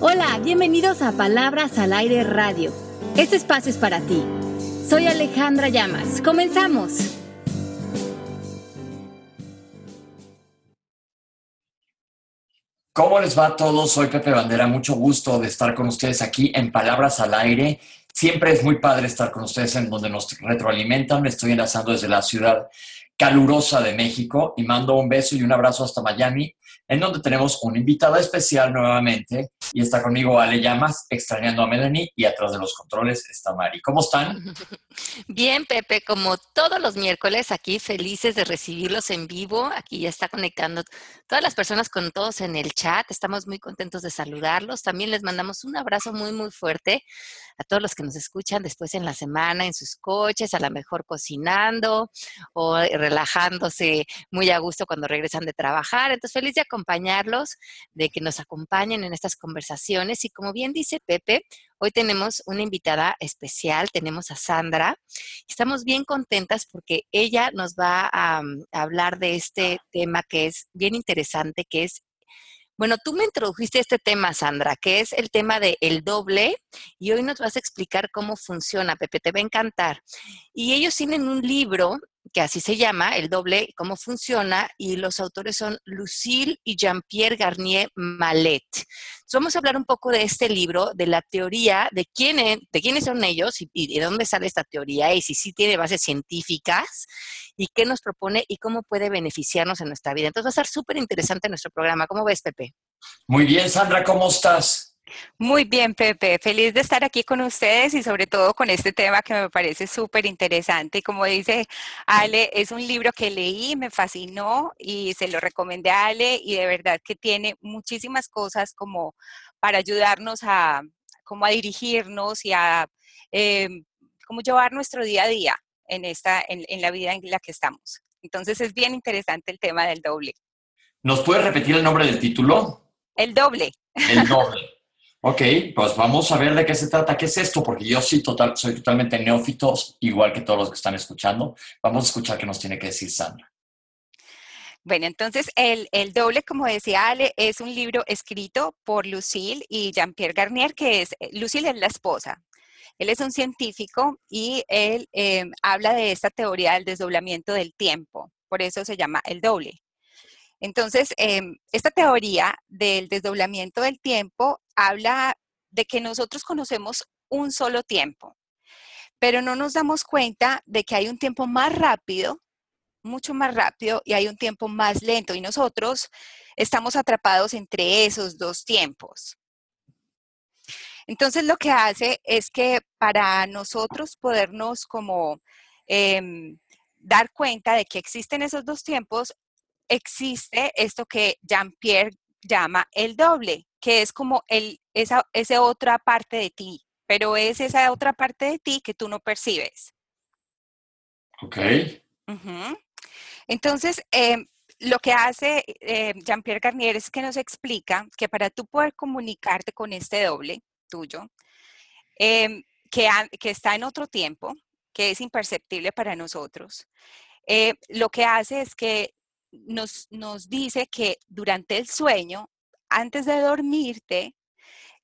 Hola, bienvenidos a Palabras al Aire Radio. Este espacio es para ti. Soy Alejandra Llamas. Comenzamos. ¿Cómo les va a todos? Soy Pepe Bandera. Mucho gusto de estar con ustedes aquí en Palabras al Aire. Siempre es muy padre estar con ustedes en donde nos retroalimentan. Me estoy enlazando desde la ciudad calurosa de México y mando un beso y un abrazo hasta Miami en donde tenemos una invitada especial nuevamente y está conmigo Ale Llamas, extrañando a Melanie y atrás de los controles está Mari. ¿Cómo están? Bien, Pepe, como todos los miércoles, aquí felices de recibirlos en vivo. Aquí ya está conectando todas las personas con todos en el chat. Estamos muy contentos de saludarlos. También les mandamos un abrazo muy, muy fuerte a todos los que nos escuchan después en la semana en sus coches, a lo mejor cocinando o relajándose muy a gusto cuando regresan de trabajar. Entonces, feliz de acompañarlos, de que nos acompañen en estas conversaciones. Y como bien dice Pepe, hoy tenemos una invitada especial, tenemos a Sandra. Estamos bien contentas porque ella nos va a, mm, hablar de este tema que es bien interesante, que es bueno, tú me introdujiste este tema, Sandra, que es el tema de el doble, y hoy nos vas a explicar cómo funciona, Pepe, te va a encantar. Y ellos tienen un libro que así se llama, El doble, cómo funciona, y los autores son Lucille y Jean-Pierre Garnier Malet. vamos a hablar un poco de este libro, de la teoría, de, quién de quiénes son ellos y, de dónde sale esta teoría, y si sí tiene bases científicas, y qué nos propone y cómo puede beneficiarnos en nuestra vida. Entonces va a ser súper interesante nuestro programa. ¿Cómo ves, Pepe? Muy bien, Sandra, ¿cómo estás? Muy bien, Pepe. Feliz de estar aquí con ustedes y sobre todo con este tema que me parece súper interesante. Y como dice Ale, es un libro que leí, me fascinó y se lo recomendé a Ale y de verdad que tiene muchísimas cosas como para ayudarnos a, como a dirigirnos y a em, como llevar nuestro día a día en, esta, en, en la vida en la que estamos. Entonces es bien interesante el tema del doble. ¿Nos puedes repetir el nombre del título? El doble. El doble. Ok, pues vamos a ver de qué se trata. ¿Qué es esto? Porque yo sí total, soy totalmente neófito, igual que todos los que están escuchando. Vamos a escuchar qué nos tiene que decir Sandra. Bueno, entonces el, el, doble, como decía Ale, es un libro escrito por Lucille y Jean-Pierre Garnier, que es, eh, Lucille es la esposa. Él es un científico y él eh, habla de esta teoría del desdoblamiento del tiempo. Por eso se llama el doble. Entonces, em, esta teoría del desdoblamiento del tiempo habla de que nosotros conocemos un solo tiempo, pero no nos damos cuenta de que hay un tiempo más rápido, mucho más rápido, y hay un tiempo más lento, y nosotros estamos atrapados entre esos dos tiempos. Entonces, lo que hace es que para nosotros podernos como em, dar cuenta de que existen esos dos tiempos, existe esto que Jean-Pierre llama el doble, que es como el, esa, otra parte de ti, pero es esa otra parte de ti que tú no percibes. Ok. Entonces, em, lo que hace eh, Jean-Pierre Garnier es que nos explica que para tú poder comunicarte con este doble tuyo, em, que, que, está en otro tiempo, que es imperceptible para nosotros, eh, lo que hace es que nos, nos dice que durante el sueño, antes de dormirte,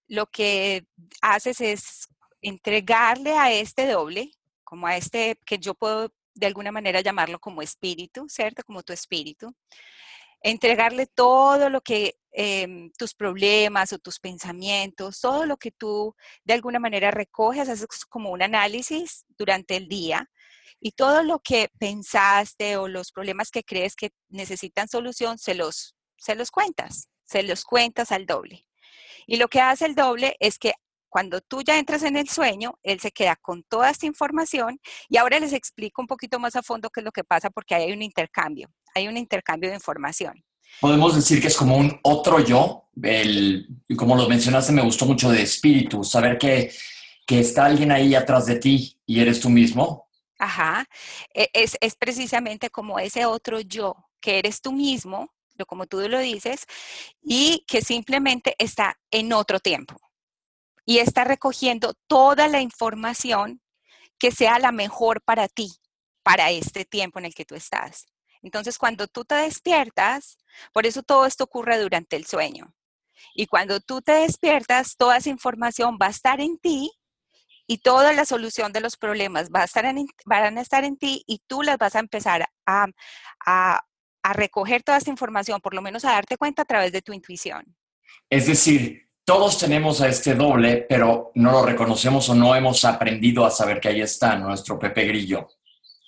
lo que haces es entregarle a este doble, como a este que yo puedo de alguna manera llamarlo como espíritu, ¿cierto? Como tu espíritu. Entregarle todo lo que em, tus problemas o tus pensamientos, todo lo que tú de alguna manera recoges, haces como un análisis durante el día y todo lo que pensaste o los problemas que crees que necesitan solución, se los, se los cuentas, se los cuentas al doble. Y lo que hace el doble es que cuando tú ya entras en el sueño, él se queda con toda esta información y ahora les explico un poquito más a fondo qué es lo que pasa porque hay un intercambio, hay un intercambio de información. Podemos decir que es como un otro yo, el, como lo mencionaste, me gustó mucho de espíritu, saber que, que está alguien ahí atrás de ti y eres tú mismo, Ajá, e, es, es precisamente como ese otro yo, que eres tú mismo, como tú lo dices, y que simplemente está en otro tiempo. Y está recogiendo toda la información que sea la mejor para ti, para este tiempo en el que tú estás. Entonces, cuando tú te despiertas, por eso todo esto ocurre durante el sueño. Y cuando tú te despiertas, toda esa información va a estar en ti y toda la solución de los problemas va a estar en, van a estar en ti y tú las vas a empezar a, a, a recoger toda esta información, por lo menos a darte cuenta a través de tu intuición. Es decir, todos tenemos a este doble, pero no lo reconocemos o no hemos aprendido a saber que ahí está nuestro Pepe Grillo.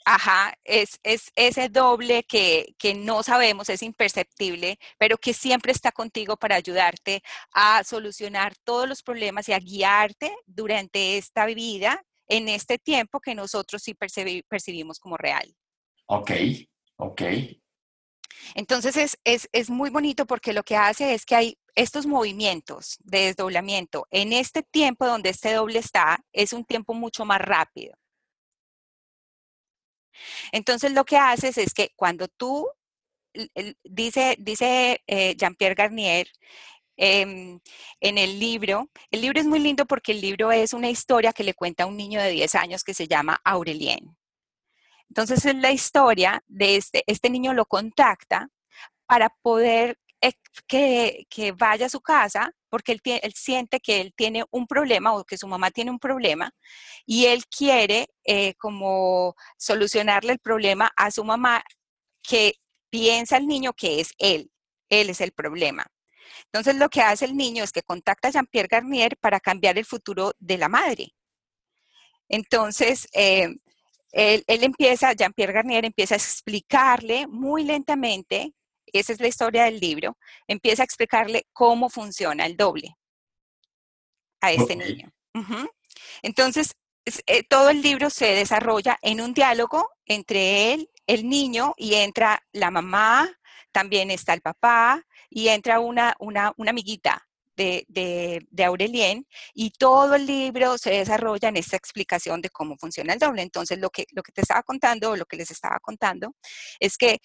Ajá, es, es ese doble que, que, no sabemos, es imperceptible, pero que siempre está contigo para ayudarte a solucionar todos los problemas y a guiarte durante esta vida, en este tiempo que nosotros sí percibimos como real. Ok, ok. Entonces es, es, es muy bonito porque lo que hace es que hay estos movimientos de desdoblamiento en este tiempo donde este doble está, es un tiempo mucho más rápido. Entonces lo que haces es que cuando tú, dice, dice eh, Jean-Pierre Garnier, em, en el libro, el libro es muy lindo porque el libro es una historia que le cuenta a un niño de 10 años que se llama Aurelien. Entonces es la historia de este, este niño lo contacta para poder que, que, vaya a su casa porque él, siente que él tiene un problema o que su mamá tiene un problema y él quiere eh, como solucionarle el problema a su mamá que piensa el niño que es él, él es el problema. Entonces lo que hace el niño es que contacta a Jean-Pierre Garnier para cambiar el futuro de la madre. Entonces, eh, él, empieza, Jean-Pierre Garnier empieza a explicarle muy lentamente esa es la historia del libro, empieza a explicarle cómo funciona el doble a este niño. Entonces, eh, todo el libro se desarrolla en un diálogo entre él, el niño, y entra la mamá, también está el papá, y entra una, una, amiguita de, de, Aurelien y todo el libro se desarrolla en esta explicación de cómo funciona el doble. Entonces, lo que, lo que te estaba contando, o lo que les estaba contando, es que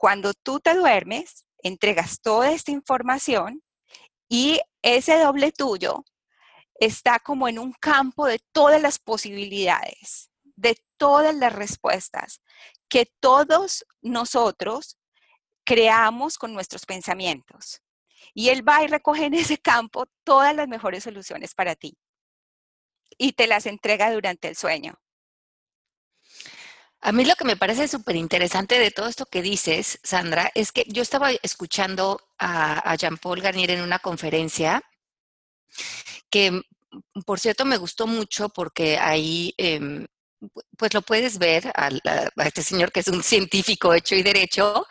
cuando tú te duermes, entregas toda esta información y ese doble tuyo está como en un campo de todas las posibilidades, de todas las respuestas que todos nosotros creamos con nuestros pensamientos. Y él va y recoge en ese campo todas las mejores soluciones para ti y te las entrega durante el sueño. A mí lo que me parece súper interesante de todo esto que dices, Sandra, es que yo estaba escuchando a, Jean-Paul Garnier en una conferencia que, por cierto, me gustó mucho porque ahí eh, pues lo puedes ver a, este señor que es un científico hecho y derecho,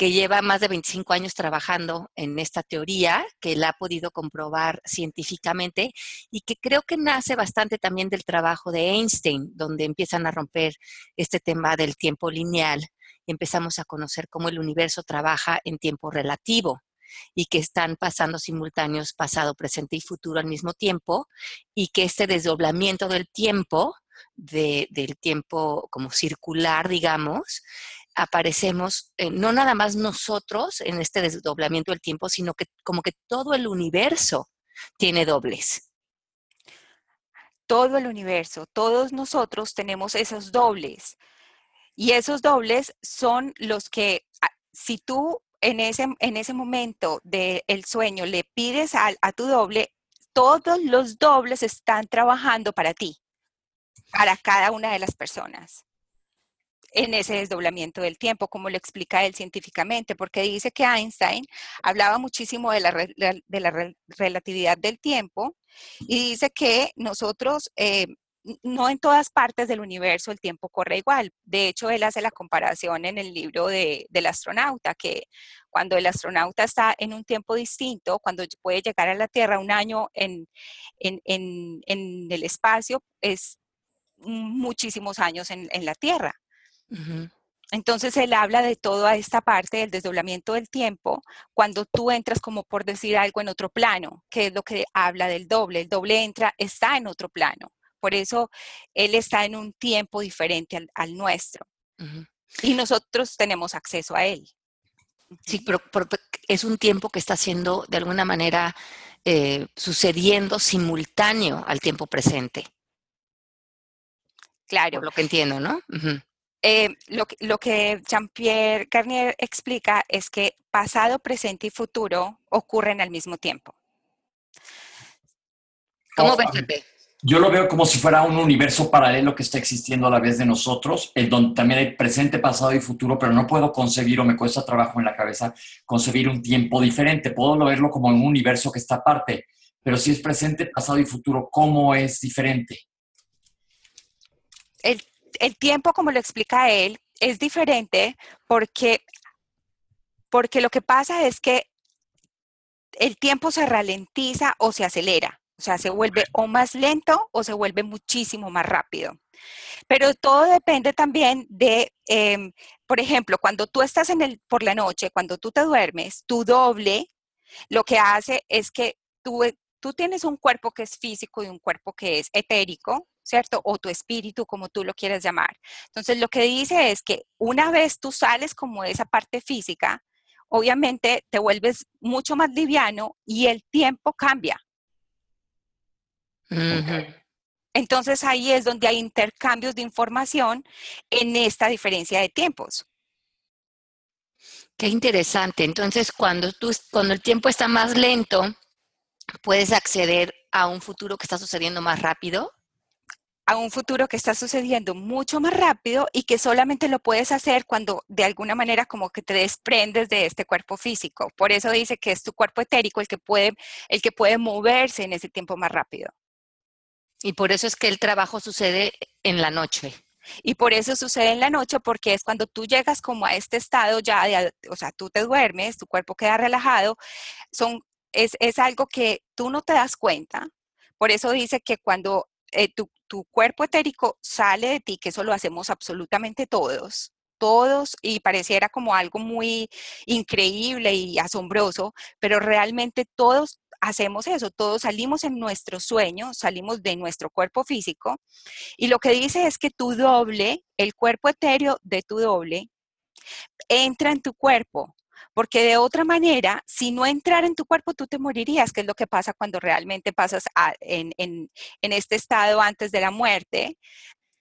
que lleva más de 25 años trabajando en esta teoría, que la ha podido comprobar científicamente y que creo que nace bastante también del trabajo de Einstein, donde empiezan a romper este tema del tiempo lineal empezamos a conocer cómo el universo trabaja en tiempo relativo y que están pasando simultáneos pasado, presente y futuro al mismo tiempo y que este desdoblamiento del tiempo del tiempo como circular, digamos, aparecemos eh, no nada más nosotros en este desdoblamiento del tiempo, sino que como que todo el universo tiene dobles. Todo el universo, todos nosotros tenemos esos dobles. Y esos dobles son los que, ah, si tú en ese, en ese momento del sueño le pides a, a tu doble, todos los dobles están trabajando para ti para cada una de las personas en ese desdoblamiento del tiempo, como lo explica él científicamente, porque dice que Einstein hablaba muchísimo de la, de la relatividad del tiempo y dice que nosotros, eh, no en todas partes del universo el tiempo corre igual. De hecho, él hace la comparación en el libro de, del astronauta, que cuando el astronauta está en un tiempo distinto, cuando puede llegar a la Tierra un año en, en, en, en el espacio, es muchísimos años en, la Tierra. Entonces él habla de toda esta parte del desdoblamiento del tiempo cuando tú entras como por decir algo en otro plano, que es lo que habla del doble. El doble entra, está en otro plano. Por eso él está en un tiempo diferente al, nuestro. Y nosotros tenemos acceso a él. Sí, pero, es un tiempo que está siendo de alguna manera eh, sucediendo simultáneo al tiempo presente. Claro. lo que entiendo, ¿no? Eh, lo, lo, que Jean-Pierre Garnier explica es que pasado, presente y futuro ocurren al mismo tiempo. ¿Cómo ves, Yo lo veo como si fuera un universo paralelo que está existiendo a la vez de nosotros, en donde también hay presente, pasado y futuro, pero no puedo concebir o me cuesta trabajo en la cabeza concebir un tiempo diferente. Puedo verlo como un universo que está aparte, pero si es presente, pasado y futuro, ¿cómo es diferente? El el tiempo, como lo explica él, es diferente porque, porque lo que pasa es que el tiempo se ralentiza o se acelera. O sea, se vuelve o más lento o se vuelve muchísimo más rápido. Pero todo depende también de, em, por ejemplo, cuando tú estás en el, por la noche, cuando tú te duermes, tu doble lo que hace es que tú, tú tienes un cuerpo que es físico y un cuerpo que es etérico, ¿cierto? O tu espíritu, como tú lo quieres llamar. Entonces, lo que dice es que una vez tú sales como de esa parte física, obviamente te vuelves mucho más liviano y el tiempo cambia. Entonces ahí es donde hay intercambios de información en esta diferencia de tiempos. Qué interesante. Entonces, cuando, tú, cuando el tiempo está más lento, puedes acceder a un futuro que está sucediendo más rápido a un futuro que está sucediendo mucho más rápido y que solamente lo puedes hacer cuando de alguna manera como que te desprendes de este cuerpo físico. Por eso dice que es tu cuerpo etérico el que puede, el que puede moverse en ese tiempo más rápido. Y por eso es que el trabajo sucede en la noche. Y por eso sucede en la noche, porque es cuando tú llegas como a este estado ya, de, o sea, tú te duermes, tu cuerpo queda relajado, son, es, es algo que tú no te das cuenta. Por eso dice que cuando eh, tu, tu cuerpo etérico sale de ti, que eso lo hacemos absolutamente todos, todos y pareciera como algo muy increíble y asombroso, pero realmente todos hacemos eso, todos salimos en nuestro sueño, salimos de nuestro cuerpo físico y lo que dice es que tu doble, el cuerpo etéreo de tu doble, entra en tu cuerpo porque de otra manera, si no entrara en tu cuerpo, tú te morirías, que es lo que pasa cuando realmente pasas en, este estado antes de la muerte,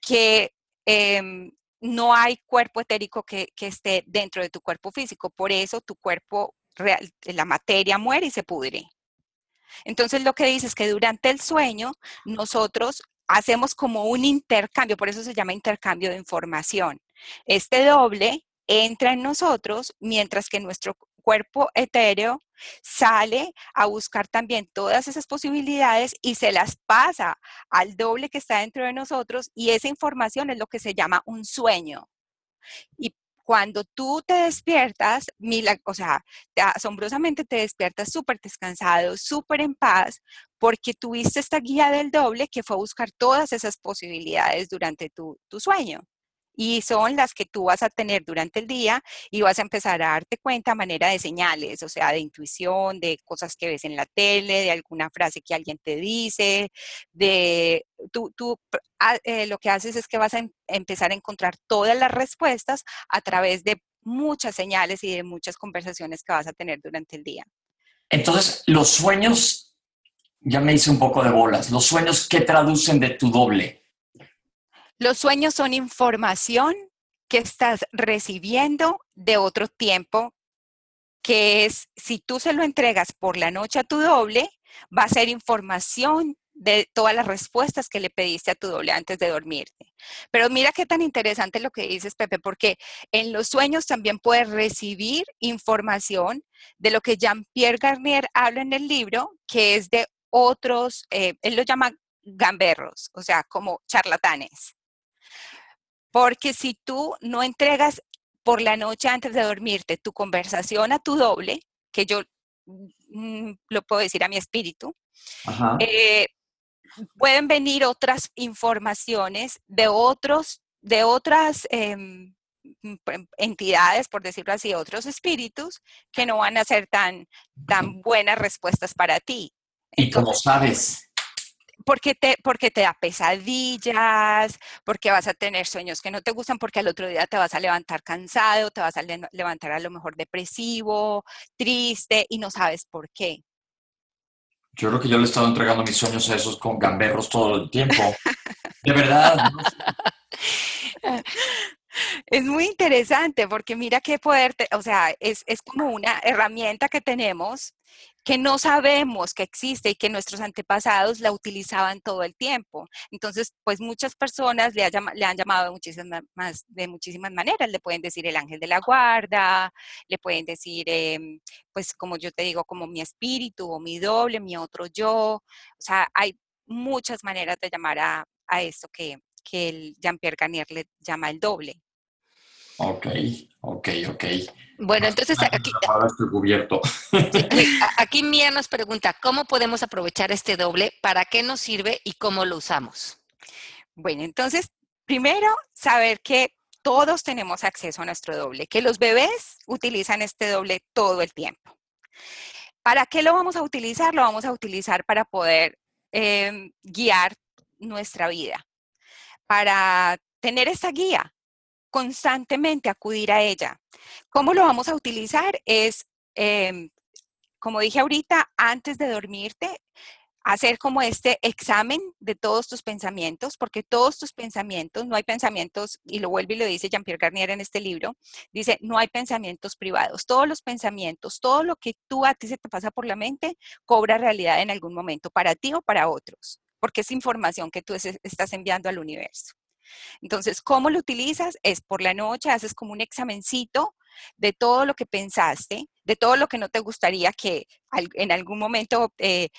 que em, no hay cuerpo etérico que, esté dentro de tu cuerpo físico. Por eso tu cuerpo, real, la materia muere y se pudre. Entonces lo que dice es que durante el sueño nosotros hacemos como un intercambio, por eso se llama intercambio de información. Este doble entra en nosotros, mientras que nuestro cuerpo etéreo sale a buscar también todas esas posibilidades y se las pasa al doble que está dentro de nosotros y esa información es lo que se llama un sueño. Y cuando tú te despiertas, o sea, asombrosamente te despiertas súper descansado, súper en paz, porque tuviste esta guía del doble que fue a buscar todas esas posibilidades durante tu, tu sueño y son las que tú vas a tener durante el día y vas a empezar a darte cuenta a manera de señales, o sea, de intuición, de cosas que ves en la tele, de alguna frase que alguien te dice, de tú, tú ah, eh, lo que haces es que vas a em, empezar a encontrar todas las respuestas a través de muchas señales y de muchas conversaciones que vas a tener durante el día. Entonces, los sueños, ya me hice un poco de bolas, los sueños, ¿qué traducen de tu doble? Los sueños son información que estás recibiendo de otro tiempo, que es, si tú se lo entregas por la noche a tu doble, va a ser información de todas las respuestas que le pediste a tu doble antes de dormirte. Pero mira qué tan interesante lo que dices, Pepe, porque en los sueños también puedes recibir información de lo que Jean-Pierre Garnier habla en el libro, que es de otros, eh, él lo llama gamberros, o sea, como charlatanes. Porque si tú no entregas por la noche antes de dormirte tu conversación a tu doble, que yo mm, lo puedo decir a mi espíritu, eh, pueden venir otras informaciones de otros, de otras em, mm, entidades, por decirlo así, otros espíritus, que no van a ser tan, tan buenas respuestas para ti. ¿Y cómo sabes? Porque te, porque te da pesadillas, porque vas a tener sueños que no te gustan, porque al otro día te vas a levantar cansado, te vas a levantar a lo mejor depresivo, triste y no sabes por qué. Yo creo que yo le he estado entregando mis sueños a esos con gamberros todo el tiempo. De verdad. Es muy interesante porque mira qué poder, o sea, es, es, como una herramienta que tenemos que no sabemos que existe y que nuestros antepasados la utilizaban todo el tiempo. Entonces, pues muchas personas le, le han llamado de muchísimas, de muchísimas maneras. Le pueden decir el ángel de la guarda, le pueden decir, em, pues como yo te digo, como mi espíritu o mi doble, mi otro yo. O sea, hay muchas maneras de llamar a, esto que, que el Jean-Pierre Garnier le llama el doble. Ok, ok, ok. Bueno, entonces aquí, cubierto. aquí Mía nos pregunta, ¿cómo podemos aprovechar este doble? ¿Para qué nos sirve y cómo lo usamos? Bueno, entonces, primero, saber que todos tenemos acceso a nuestro doble, que los bebés utilizan este doble todo el tiempo. ¿Para qué lo vamos a utilizar? Lo vamos a utilizar para poder em, guiar nuestra vida, para tener esa guía, constantemente acudir a ella. ¿Cómo lo vamos a utilizar? Es, em, como dije ahorita, antes de dormirte, hacer como este examen de todos tus pensamientos, porque todos tus pensamientos, no hay pensamientos, y lo vuelve y lo dice Jean-Pierre Garnier en este libro, dice, no hay pensamientos privados, todos los pensamientos, todo lo que tú a ti se te pasa por la mente, cobra realidad en algún momento, para ti o para otros, porque es información que tú estás enviando al universo. Entonces, ¿cómo lo utilizas? Es por la noche, haces como un examencito de todo lo que pensaste, de todo lo que no te gustaría que en algún momento eh,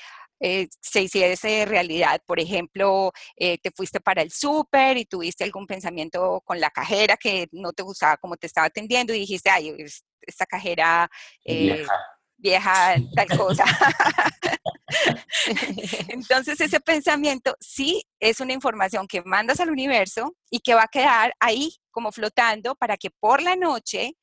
eh, se hiciese realidad. Por ejemplo, eh, te fuiste para el súper y tuviste algún pensamiento con la cajera que no te gustaba como te estaba atendiendo y dijiste, ay, esta cajera vieja. vieja, tal cosa. Entonces ese pensamiento sí es una información que mandas al universo y que va a quedar ahí como flotando para que por la noche,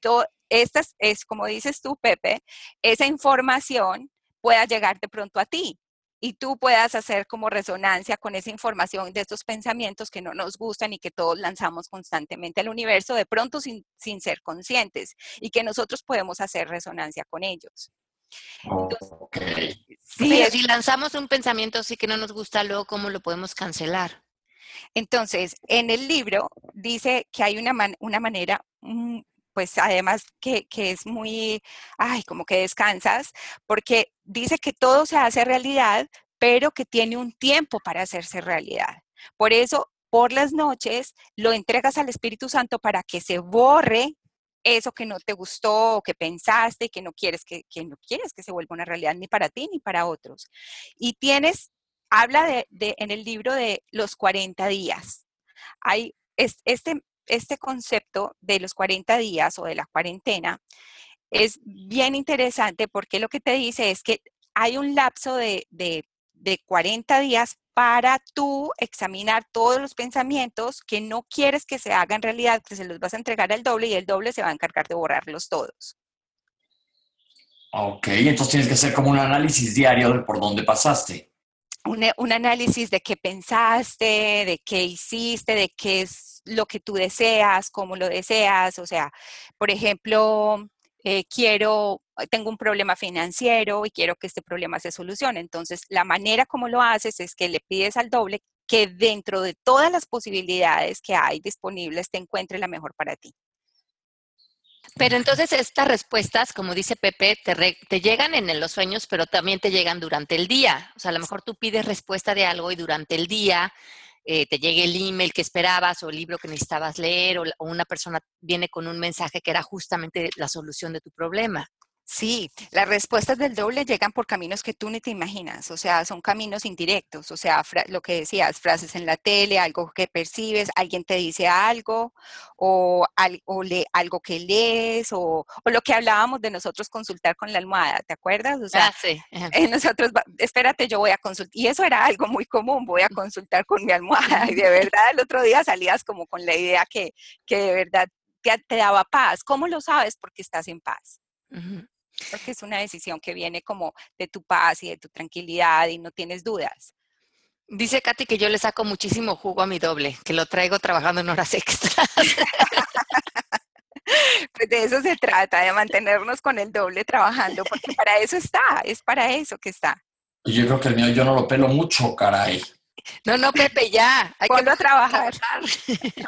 todo, esta es, como dices tú, Pepe, esa información pueda llegar de pronto a ti y tú puedas hacer como resonancia con esa información de estos pensamientos que no nos gustan y que todos lanzamos constantemente al universo, de pronto sin, sin ser conscientes y que nosotros podemos hacer resonancia con ellos. Si lanzamos un pensamiento así que no nos gusta, luego, ¿cómo lo podemos cancelar? Entonces, en el libro dice que hay una, una manera, mm, pues además que, que, es muy, ay, como que descansas, porque dice que todo se hace realidad, pero que tiene un tiempo para hacerse realidad. Por eso, por las noches, lo entregas al Espíritu Santo para que se borre eso que no te gustó o que pensaste y que no quieres que, no quieres que se vuelva una realidad ni para ti ni para otros. Y tienes, habla de, en el libro de los 40 días. Hay este, este concepto de los 40 días o de la cuarentena es bien interesante porque lo que te dice es que hay un lapso de, de, de 40 días para tú examinar todos los pensamientos que no quieres que se hagan realidad, que se los vas a entregar al doble y el doble se va a encargar de borrarlos todos. Ok, entonces tienes que hacer como un análisis diario de por dónde pasaste. Un, un análisis de qué pensaste, de qué hiciste, de qué es lo que tú deseas, cómo lo deseas. O sea, por ejemplo, eh, quiero, tengo un problema financiero y quiero que este problema se solucione. Entonces, la manera como lo haces es que le pides al doble que dentro de todas las posibilidades que hay disponibles te encuentre la mejor para ti. Pero entonces estas respuestas, como dice Pepe, te, te, llegan en los sueños, pero también te llegan durante el día. O sea, a lo mejor tú pides respuesta de algo y durante el día eh, te llegue el email que esperabas o el libro que necesitabas leer o, una persona viene con un mensaje que era justamente la solución de tu problema. Sí, las respuestas del doble llegan por caminos que tú ni te imaginas, o sea, son caminos indirectos, o sea, lo que decías, frases en la tele, algo que percibes, alguien te dice algo, o, algo que lees, o, lo que hablábamos de nosotros consultar con la almohada, ¿te acuerdas? O sea, ah, sí. Eh, nosotros, espérate, yo voy a consultar, y eso era algo muy común, voy a consultar con mi almohada, y de verdad el otro día salías como con la idea que, que de verdad te, daba paz. ¿Cómo lo sabes? Porque estás en paz. Porque es una decisión que viene como de tu paz y de tu tranquilidad y no tienes dudas. Dice Katy que yo le saco muchísimo jugo a mi doble, que lo traigo trabajando en horas extras. pues de eso se trata, de mantenernos con el doble trabajando, porque para eso está, es para eso que está. Yo creo que el mío yo no lo pelo mucho, caray. No, no, Pepe, ya. Hay que a trabajar.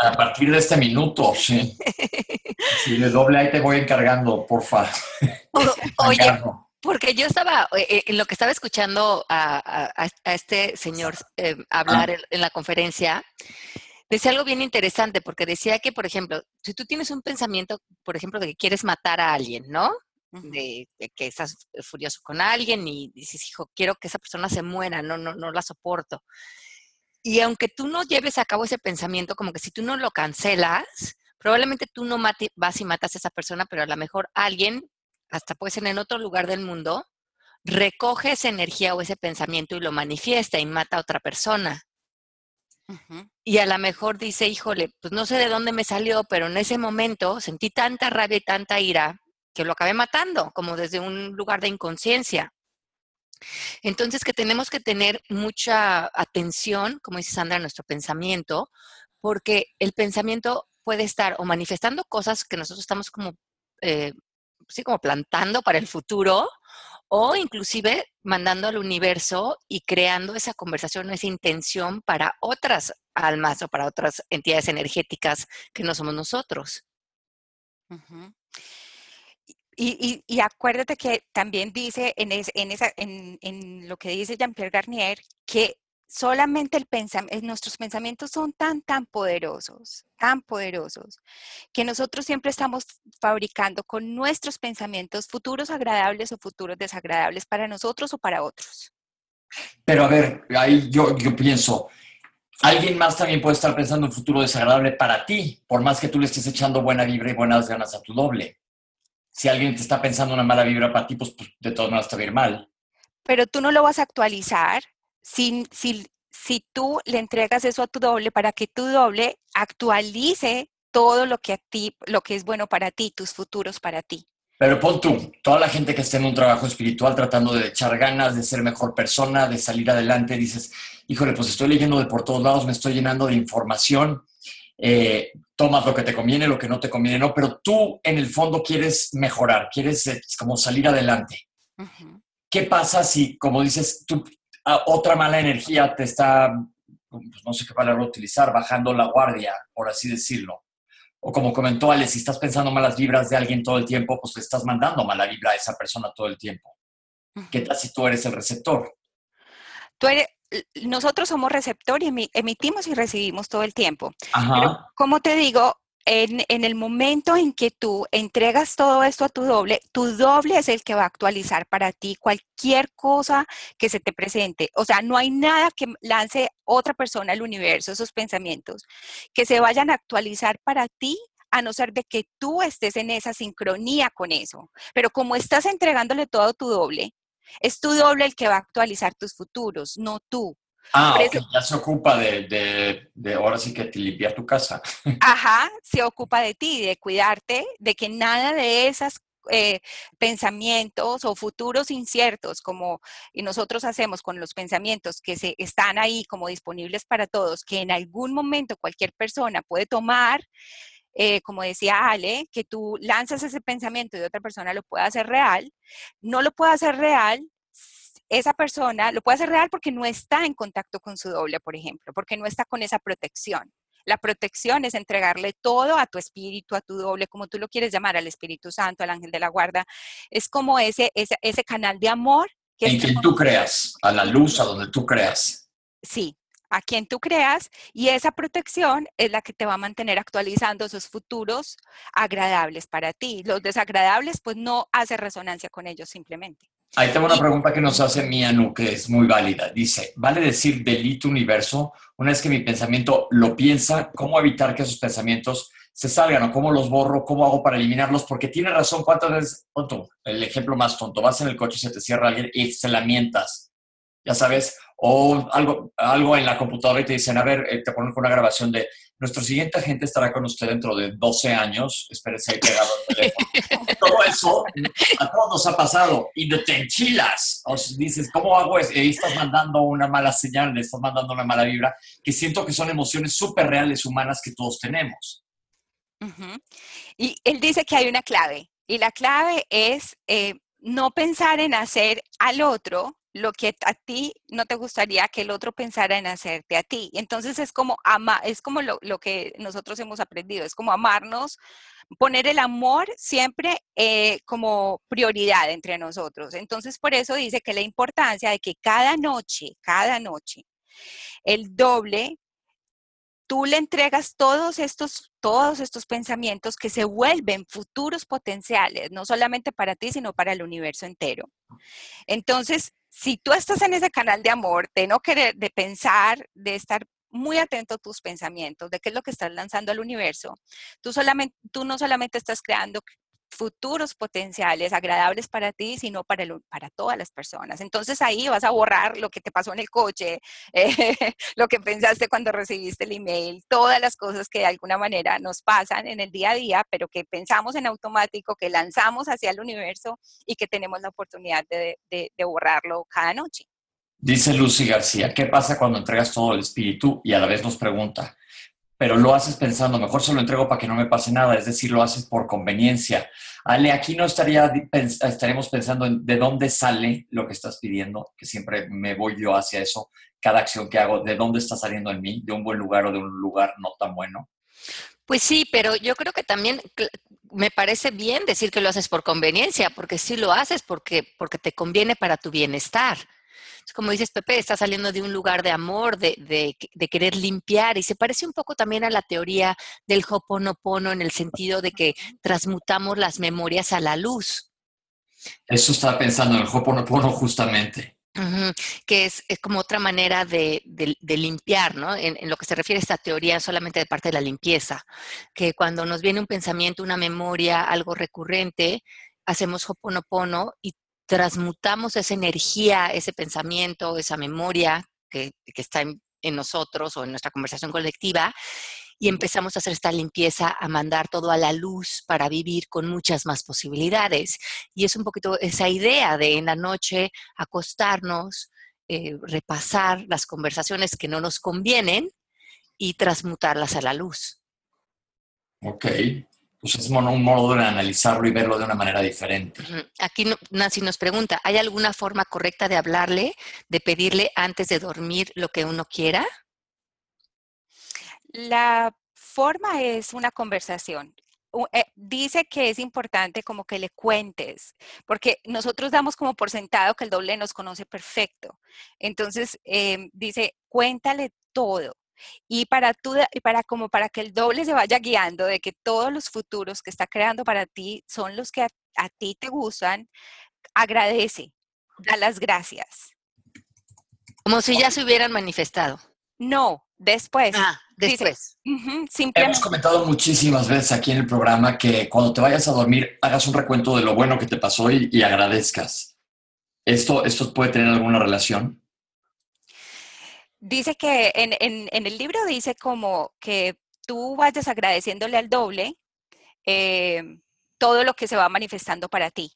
A partir de este minuto, sí. Sí, de doble ahí te voy encargando, porfa. oye, porque yo estaba, eh, eh, en lo que estaba escuchando a, este señor eh, hablar ah. en, la conferencia, decía algo bien interesante, porque decía que, por ejemplo, si tú tienes un pensamiento, por ejemplo, de que quieres matar a alguien, ¿no? De, que estás furioso con alguien y dices, hijo, quiero que esa persona se muera, no, no, no la soporto. Y aunque tú no lleves a cabo ese pensamiento, como que si tú no lo cancelas, probablemente tú no vas y matas a esa persona, pero a lo mejor alguien, hasta puede ser en otro lugar del mundo, recoge esa energía o ese pensamiento y lo manifiesta y mata a otra persona. Y a lo mejor dice, híjole, pues no sé de dónde me salió, pero en ese momento sentí tanta rabia y tanta ira que lo acabé matando, como desde un lugar de inconsciencia. Entonces, que tenemos que tener mucha atención, como dice Sandra, a nuestro pensamiento, porque el pensamiento puede estar o manifestando cosas que nosotros estamos como, eh, como plantando para el futuro, o inclusive mandando al universo y creando esa conversación, esa intención para otras almas o para otras entidades energéticas que no somos nosotros. Y, acuérdate que también dice en, en, esa, en, lo que dice Jean-Pierre Garnier que solamente el pensamiento, eh, nuestros pensamientos son tan, tan poderosos, tan poderosos, que nosotros siempre estamos fabricando con nuestros pensamientos futuros agradables o futuros desagradables para nosotros o para otros. Pero a ver, ahí yo, yo pienso, alguien más también puede estar pensando un futuro desagradable para ti, por más que tú le estés echando buena vibra y buenas ganas a tu doble si alguien te está pensando una mala vibra para ti, pues, pues de todas maneras te va a ir mal. Pero tú no lo vas a actualizar si, si, si tú le entregas eso a tu doble para que tu doble actualice todo lo que a ti, lo que es bueno para ti, tus futuros para ti. Pero pon tú, toda la gente que está en un trabajo espiritual tratando de echar ganas, de ser mejor persona, de salir adelante, dices, híjole, pues estoy leyendo de por todos lados, me estoy llenando de información, eh, tomas lo que te conviene, lo que no te conviene, no, pero tú en el fondo quieres mejorar, quieres eh, como salir adelante. ¿Qué pasa si, como dices, tú, otra mala energía te está, pues, no sé qué palabra utilizar, bajando la guardia, por así decirlo? O como comentó Ale, si estás pensando malas vibras de alguien todo el tiempo, pues le estás mandando mala vibra a esa persona todo el tiempo. ¿Qué tal si tú eres el receptor? Tú eres, nosotros somos receptor y emitimos y recibimos todo el tiempo. Pero, como te digo, en, el momento en que tú entregas todo esto a tu doble, tu doble es el que va a actualizar para ti cualquier cosa que se te presente. O sea, no hay nada que lance otra persona al universo, esos pensamientos, que se vayan a actualizar para ti a no ser de que tú estés en esa sincronía con eso. Pero como estás entregándole todo a tu doble, es tu doble el que va a actualizar tus futuros, no tú. Ah, ya se ocupa de, de, ahora sí que te limpiar tu casa. Ajá, se ocupa de ti, de cuidarte, de que nada de esas eh, pensamientos o futuros inciertos, como nosotros hacemos con los pensamientos que se están ahí como disponibles para todos, que en algún momento cualquier persona puede tomar eh, como decía Ale, que tú lanzas ese pensamiento y otra persona lo puede hacer real, no lo puede hacer real, esa persona lo puede hacer real porque no está en contacto con su doble, por ejemplo, porque no está con esa protección. La protección es entregarle todo a tu espíritu, a tu doble, como tú lo quieres llamar, al Espíritu Santo, al ángel de la guarda. Es como ese, ese, ese canal de amor. Que en quien tú creas, a la luz, a donde tú creas. Sí, a quien tú creas y esa protección es la que te va a mantener actualizando esos futuros agradables para ti. Los desagradables, pues no hace resonancia con ellos simplemente. Ahí tengo una pregunta que nos hace Mianu, que es muy válida. Dice, ¿vale decir delito universo? Una vez que mi pensamiento lo piensa, ¿cómo evitar que esos pensamientos se salgan o cómo los borro, cómo hago para eliminarlos? Porque tiene razón, ¿cuántas veces, tonto, el ejemplo más tonto, vas en el coche y se te cierra alguien y se lamentas, ya sabes, o algo, algo en la computadora y te dicen, a ver, eh, te ponen con una grabación de nuestro siguiente agente estará con usted dentro de 12 años, espérese ahí pegado al teléfono. Todo eso a todos nos ha pasado y te enchilas. O dices, ¿cómo hago eso? Y estás mandando una mala señal, le estás mandando una mala vibra, que siento que son emociones súper reales humanas que todos tenemos. Y él dice que hay una clave, y la clave es eh, no pensar en hacer al otro lo que a ti no te gustaría que el otro pensara en hacerte a ti. Entonces es como ama, es como lo, que nosotros hemos aprendido, es como amarnos, poner el amor siempre eh, como prioridad entre nosotros. Entonces por eso dice que la importancia de que cada noche, cada noche, el doble tú le entregas todos estos, todos estos pensamientos que se vuelven futuros potenciales, no solamente para ti, sino para el universo entero. Entonces, si tú estás en ese canal de amor, de no querer, de pensar, de estar muy atento a tus pensamientos, de qué es lo que estás lanzando al universo, tú, solamente, tú no solamente estás creando futuros potenciales agradables para ti, sino para, para todas las personas. Entonces ahí vas a borrar lo que te pasó en el coche, eh, lo que pensaste cuando recibiste el email, todas las cosas que de alguna manera nos pasan en el día a día, pero que pensamos en automático, que lanzamos hacia el universo y que tenemos la oportunidad de, de borrarlo cada noche. Dice Lucy García, ¿qué pasa cuando entregas todo el espíritu y a la vez nos pregunta, pero lo haces pensando, mejor se lo entrego para que no me pase nada, es decir, lo haces por conveniencia. Ale, aquí no estaría, estaremos pensando en de dónde sale lo que estás pidiendo, que siempre me voy yo hacia eso, cada acción que hago, de dónde está saliendo en mí, de un buen lugar o de un lugar no tan bueno. Pues sí, pero yo creo que también me parece bien decir que lo haces por conveniencia, porque sí lo haces porque, porque te conviene para tu bienestar como dices, Pepe, está saliendo de un lugar de amor, de, querer limpiar, y se parece un poco también a la teoría del Hoponopono en el sentido de que transmutamos las memorias a la luz. Eso estaba pensando en el Hoponopono justamente. que es, como otra manera de, limpiar, ¿no? En, en, lo que se refiere a esta teoría solamente de parte de la limpieza, que cuando nos viene un pensamiento, una memoria, algo recurrente, hacemos Hoponopono y transmutamos esa energía, ese pensamiento, esa memoria que, está en, nosotros o en nuestra conversación colectiva y empezamos a hacer esta limpieza, a mandar todo a la luz para vivir con muchas más posibilidades. Y es un poquito esa idea de en la noche acostarnos, eh, repasar las conversaciones que no nos convienen y transmutarlas a la luz. Ok, pues es un modo de analizarlo y verlo de una manera diferente. Aquí Nancy nos pregunta, ¿hay alguna forma correcta de hablarle, de pedirle antes de dormir lo que uno quiera? La forma es una conversación. Eh, dice que es importante como que le cuentes, porque nosotros damos como por sentado que el doble nos conoce perfecto. Entonces, em, dice, cuéntale todo. Y para, tú, para, como para que el doble se vaya guiando de que todos los futuros que está creando para ti son los que a, ti te gustan, agradece, da las gracias. Como si ya se hubieran manifestado. No, después. Ah, después. Hemos comentado muchísimas veces aquí en el programa que cuando te vayas a dormir hagas un recuento de lo bueno que te pasó y, y agradezcas. ¿Esto, ¿Esto puede tener alguna relación? Dice que en, el libro dice como que tú vayas agradeciéndole al doble eh, todo lo que se va manifestando para ti.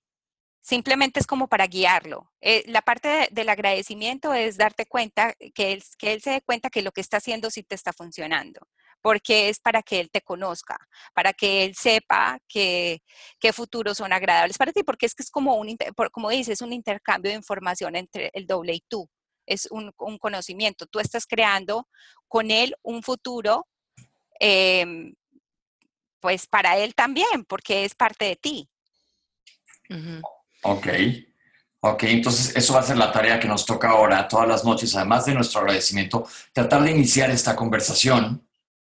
Simplemente es como para guiarlo. Eh, la parte del agradecimiento es darte cuenta, que él, que él se dé cuenta que lo que está haciendo sí te está funcionando, porque es para que él te conozca, para que él sepa que, qué futuros son agradables para ti, porque es que es como un, como dices, un intercambio de información entre el doble y tú es un, conocimiento. Tú estás creando con él un futuro, em, pues para él también, porque es parte de ti. Ok. Ok, entonces eso va a ser la tarea que nos toca ahora, todas las noches, además de nuestro agradecimiento, tratar de iniciar esta conversación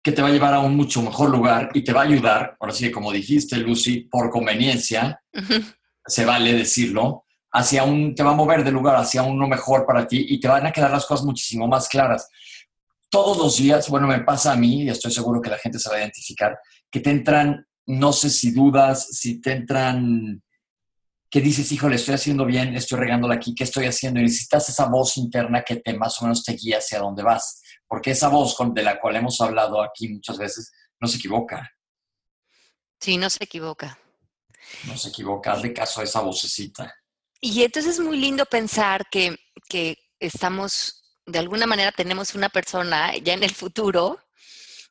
que te va a llevar a un mucho mejor lugar y te va a ayudar, ahora sí, como dijiste, Lucy, por conveniencia, se vale decirlo, hacia un, te va a mover de lugar hacia uno mejor para ti y te van a quedar las cosas muchísimo más claras. Todos los días, bueno, me pasa a mí y estoy seguro que la gente se va a identificar, que te entran, no sé si dudas, si te entran, que dices, híjole, estoy haciendo bien, estoy regándola aquí, ¿qué estoy haciendo? Y necesitas esa voz interna que te más o menos te guía hacia dónde vas, porque esa voz de la cual hemos hablado aquí muchas veces no se equivoca. Sí, no se equivoca. No se equivoca, hazle caso a esa vocecita. Y entonces es muy lindo pensar que, estamos, de alguna manera tenemos una persona ya en el futuro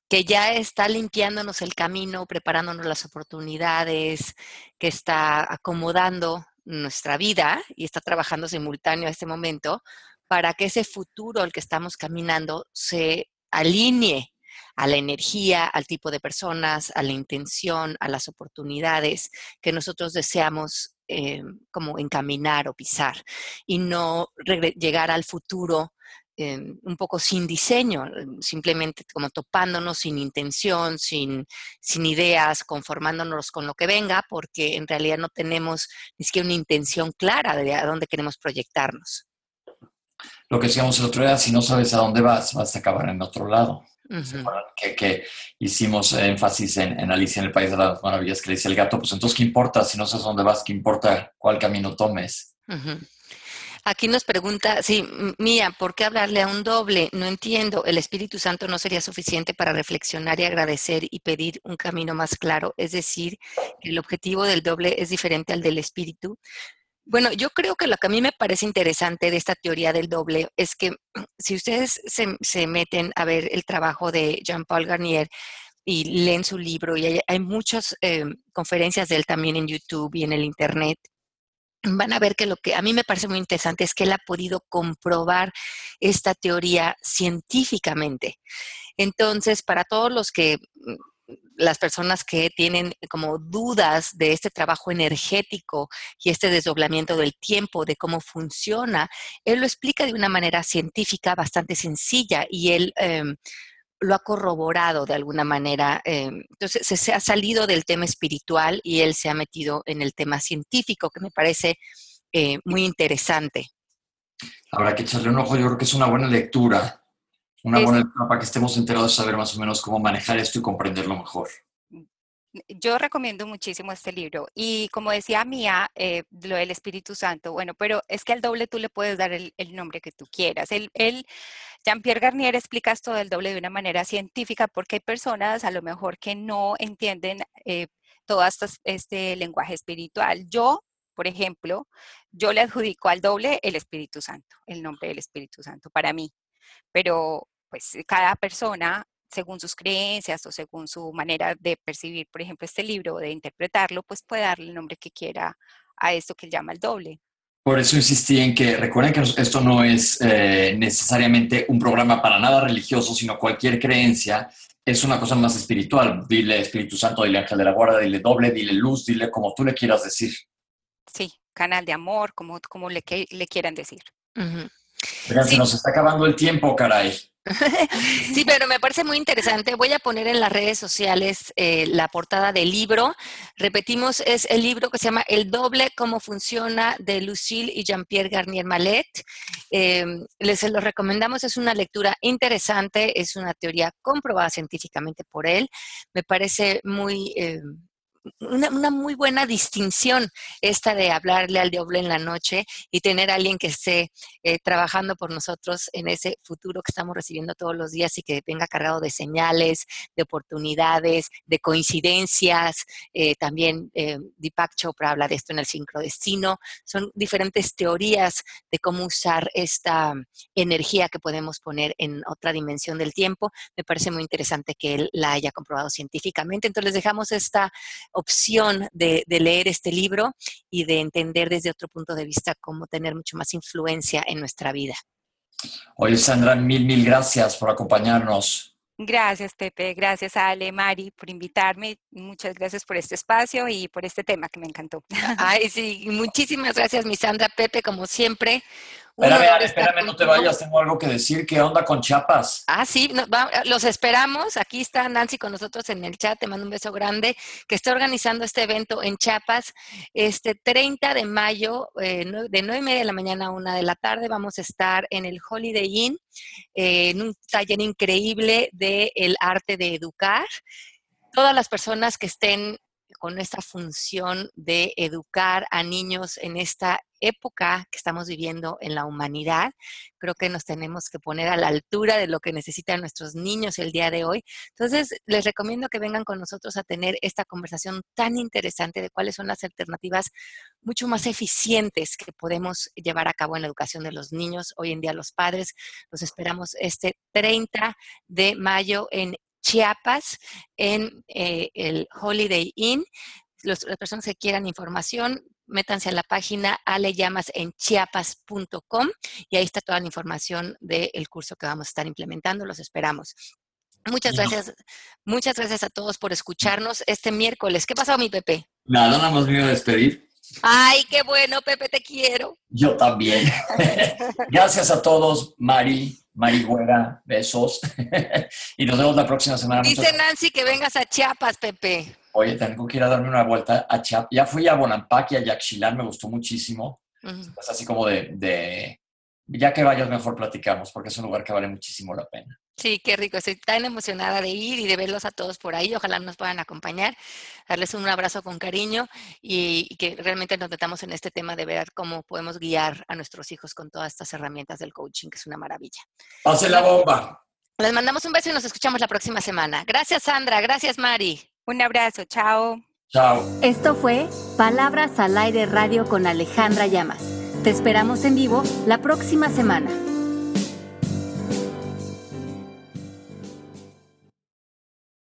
que ya está limpiándonos el camino, preparándonos las oportunidades, que está acomodando nuestra vida y está trabajando simultáneo a este momento para que ese futuro al que estamos caminando se alinee a la energía, al tipo de personas, a la intención, a las oportunidades que nosotros deseamos eh, como encaminar o pisar y no llegar al futuro eh, un poco sin diseño, simplemente como topándonos sin intención, sin, sin ideas, conformándonos con lo que venga, porque en realidad no tenemos ni siquiera una intención clara de a dónde queremos proyectarnos. Lo que decíamos el otro día, si no sabes a dónde vas, vas a acabar en otro lado que, hicimos énfasis en, Alicia en el País de las Maravillas, que le dice el gato, pues entonces, ¿qué importa? Si no sabes dónde vas, ¿qué importa cuál camino tomes? Aquí nos pregunta, sí, Mía, ¿por qué hablarle a un doble? No entiendo, ¿el Espíritu Santo no sería suficiente para reflexionar y agradecer y pedir un camino más claro? Es decir, el objetivo del doble es diferente al del Espíritu. Bueno, yo creo que lo que a mí me parece interesante de esta teoría del doble es que si ustedes se, meten a ver el trabajo de Jean-Paul Garnier y leen su libro, y hay, muchas eh, conferencias de él también en YouTube y en el Internet, van a ver que lo que a mí me parece muy interesante es que él ha podido comprobar esta teoría científicamente. Entonces, para todos los que las personas que tienen como dudas de este trabajo energético y este desdoblamiento del tiempo, de cómo funciona, él lo explica de una manera científica bastante sencilla y él em, lo ha corroborado de alguna manera. Em, entonces, se, ha salido del tema espiritual y él se ha metido en el tema científico, que me parece eh, muy interesante. Habrá que echarle un ojo, yo creo que es una buena lectura una buena lectura para que estemos enterados de saber más o menos cómo manejar esto y comprenderlo mejor. Yo recomiendo muchísimo este libro y como decía Mía, eh, lo del Espíritu Santo, bueno, pero es que al doble tú le puedes dar el, nombre que tú quieras. El, Jean-Pierre Garnier explica esto del doble de una manera científica porque hay personas a lo mejor que no entienden eh, todo este lenguaje espiritual. Yo, por ejemplo, yo le adjudico al doble el Espíritu Santo, el nombre del Espíritu Santo para mí, pero pues cada persona según sus creencias o según su manera de percibir, por ejemplo, este libro o de interpretarlo, pues puede darle el nombre que quiera a esto que él llama el doble. Por eso insistí en que recuerden que esto no es eh, necesariamente un programa para nada religioso, sino cualquier creencia es una cosa más espiritual. Dile Espíritu Santo, dile Ángel de la Guarda, dile doble, dile luz, dile como tú le quieras decir. Sí, canal de amor, como, como le, le quieran decir. Se nos está acabando el tiempo, caray. sí, pero me parece muy interesante. Voy a poner en las redes sociales eh, la portada del libro. Repetimos, es el libro que se llama El doble, cómo funciona, de Lucille y Jean-Pierre Garnier Malet. Em, les lo recomendamos, es una lectura interesante, es una teoría comprobada científicamente por él. Me parece muy... Em, una, muy buena distinción esta de hablarle al doble en la noche y tener a alguien que esté eh, trabajando por nosotros en ese futuro que estamos recibiendo todos los días y que venga cargado de señales, de oportunidades, de coincidencias. Eh, también eh, Deepak Chopra habla de esto en el sincrodestino. Son diferentes teorías de cómo usar esta energía que podemos poner en otra dimensión del tiempo. Me parece muy interesante que él la haya comprobado científicamente. Entonces les dejamos esta opción de, leer este libro y de entender desde otro punto de vista cómo tener mucho más influencia en nuestra vida. Oye, Sandra, mil, mil gracias por acompañarnos. Gracias, Pepe. Gracias a Ale, Mari, por invitarme. Muchas gracias por este espacio y por este tema que me encantó. Ay, sí, muchísimas gracias, mi Sandra. Pepe, como siempre, Espérame, espérame, no te vayas, tengo algo que decir. ¿Qué onda con Chiapas? Ah, sí, los esperamos. Aquí está Nancy con nosotros en el chat, te mando un beso grande, que está organizando este evento en Chiapas. Este 30 de mayo, eh, de 9 y media de la mañana a 1 de la tarde, vamos a estar en el Holiday Inn, eh, en un taller increíble del el arte de educar. Todas las personas que estén con esta función de educar a niños en esta época que estamos viviendo en la humanidad. Creo que nos tenemos que poner a la altura de lo que necesitan nuestros niños el día de hoy. Entonces, les recomiendo que vengan con nosotros a tener esta conversación tan interesante de cuáles son las alternativas mucho más eficientes que podemos llevar a cabo en la educación de los niños. Hoy en día los padres los esperamos este 30 de mayo en Chiapas, en eh, el Holiday Inn. las personas que quieran información métanse a la página aleyamasenchiapas.com y ahí está toda la información del curso que vamos a estar implementando. Los esperamos. Muchas gracias, muchas gracias a todos por escucharnos este miércoles. ¿Qué pasó, mi Pepe? Nada, nada más me iba a despedir. Ay, qué bueno, Pepe, te quiero. Yo también. gracias a todos, Mari, Mari Güera, besos. y nos vemos la próxima semana. Dice Nancy que vengas a Chiapas, Pepe. Oye, tengo que ir a darme una vuelta a Chiapas. Ya fui a Bonampak y a Yaxchilán, me gustó muchísimo. Es así como de, ya que vayas mejor platicamos, porque es un lugar que vale muchísimo la pena. Sí, qué rico. Estoy tan emocionada de ir y de verlos a todos por ahí. Ojalá nos puedan acompañar, darles un abrazo con cariño y, que realmente nos metamos en este tema de ver cómo podemos guiar a nuestros hijos con todas estas herramientas del coaching, que es una maravilla. ¡Pase la bomba! Les mandamos un beso y nos escuchamos la próxima semana. Gracias, Sandra. Gracias, Mari. Un abrazo. Chao. Chao. Esto fue Palabras al Aire Radio con Alejandra Llamas. Te esperamos en vivo la próxima semana.